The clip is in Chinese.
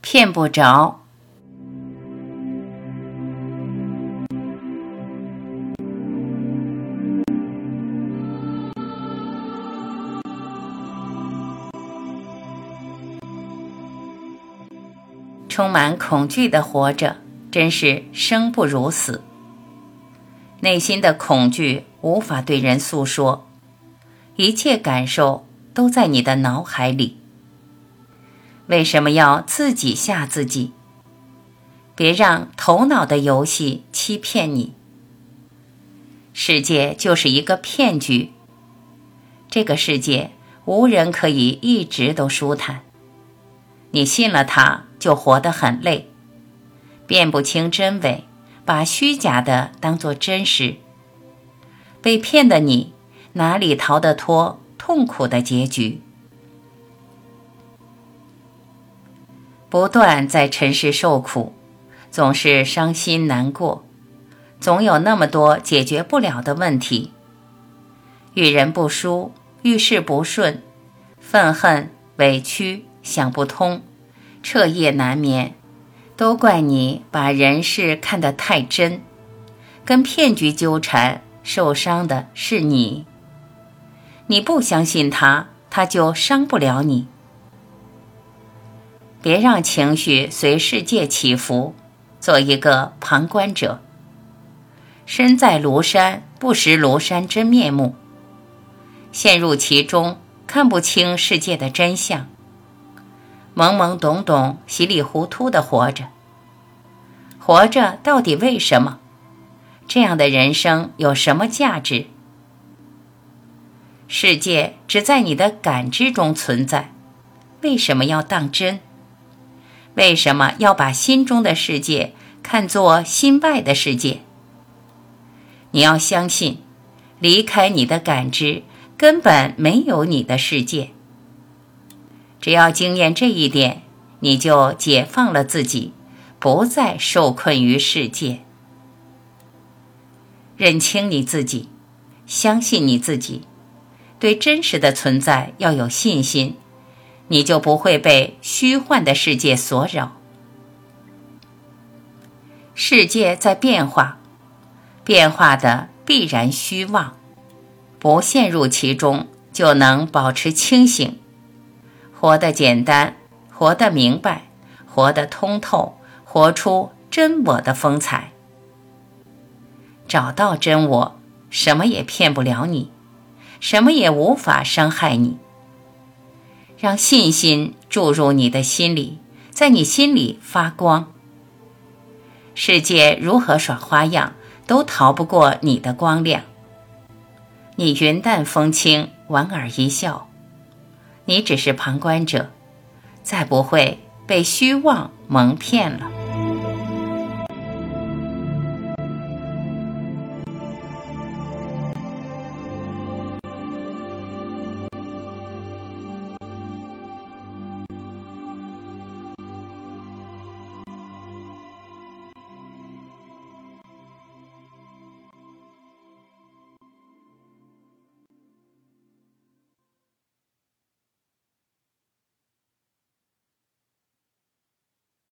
骗不着。充满恐惧的活着，真是生不如死。内心的恐惧无法对人诉说，一切感受都在你的脑海里。为什么要自己吓自己？别让头脑的游戏欺骗你。世界就是一个骗局。这个世界无人可以一直都舒坦。你信了它，就活得很累，辨不清真伪，把虚假的当作真实。被骗的你，哪里逃得脱痛苦的结局？不断在尘世受苦，总是伤心难过，总有那么多解决不了的问题。遇人不淑，遇事不顺，愤恨、委屈、想不通，彻夜难眠，都怪你把人事看得太真，跟骗局纠缠，受伤的是你。你不相信他，他就伤不了你。别让情绪随世界起伏，做一个旁观者。身在庐山，不识庐山真面目。陷入其中，看不清世界的真相。懵懵懂懂、稀里糊涂的活着。活着到底为什么？这样的人生有什么价值？世界只在你的感知中存在，为什么要当真？为什么要把心中的世界看作心外的世界？你要相信，离开你的感知，根本没有你的世界。只要经验这一点，你就解放了自己，不再受困于世界。认清你自己，相信你自己，对真实的存在要有信心。你就不会被虚幻的世界所扰。世界在变化，变化的必然虚妄，不陷入其中，就能保持清醒，活得简单，活得明白，活得通透，活出真我的风采。找到真我，什么也骗不了你，什么也无法伤害你。让信心注入你的心里，在你心里发光。世界如何耍花样，都逃不过你的光亮。你云淡风轻，莞尔一笑，你只是旁观者，再不会被虚妄蒙骗了。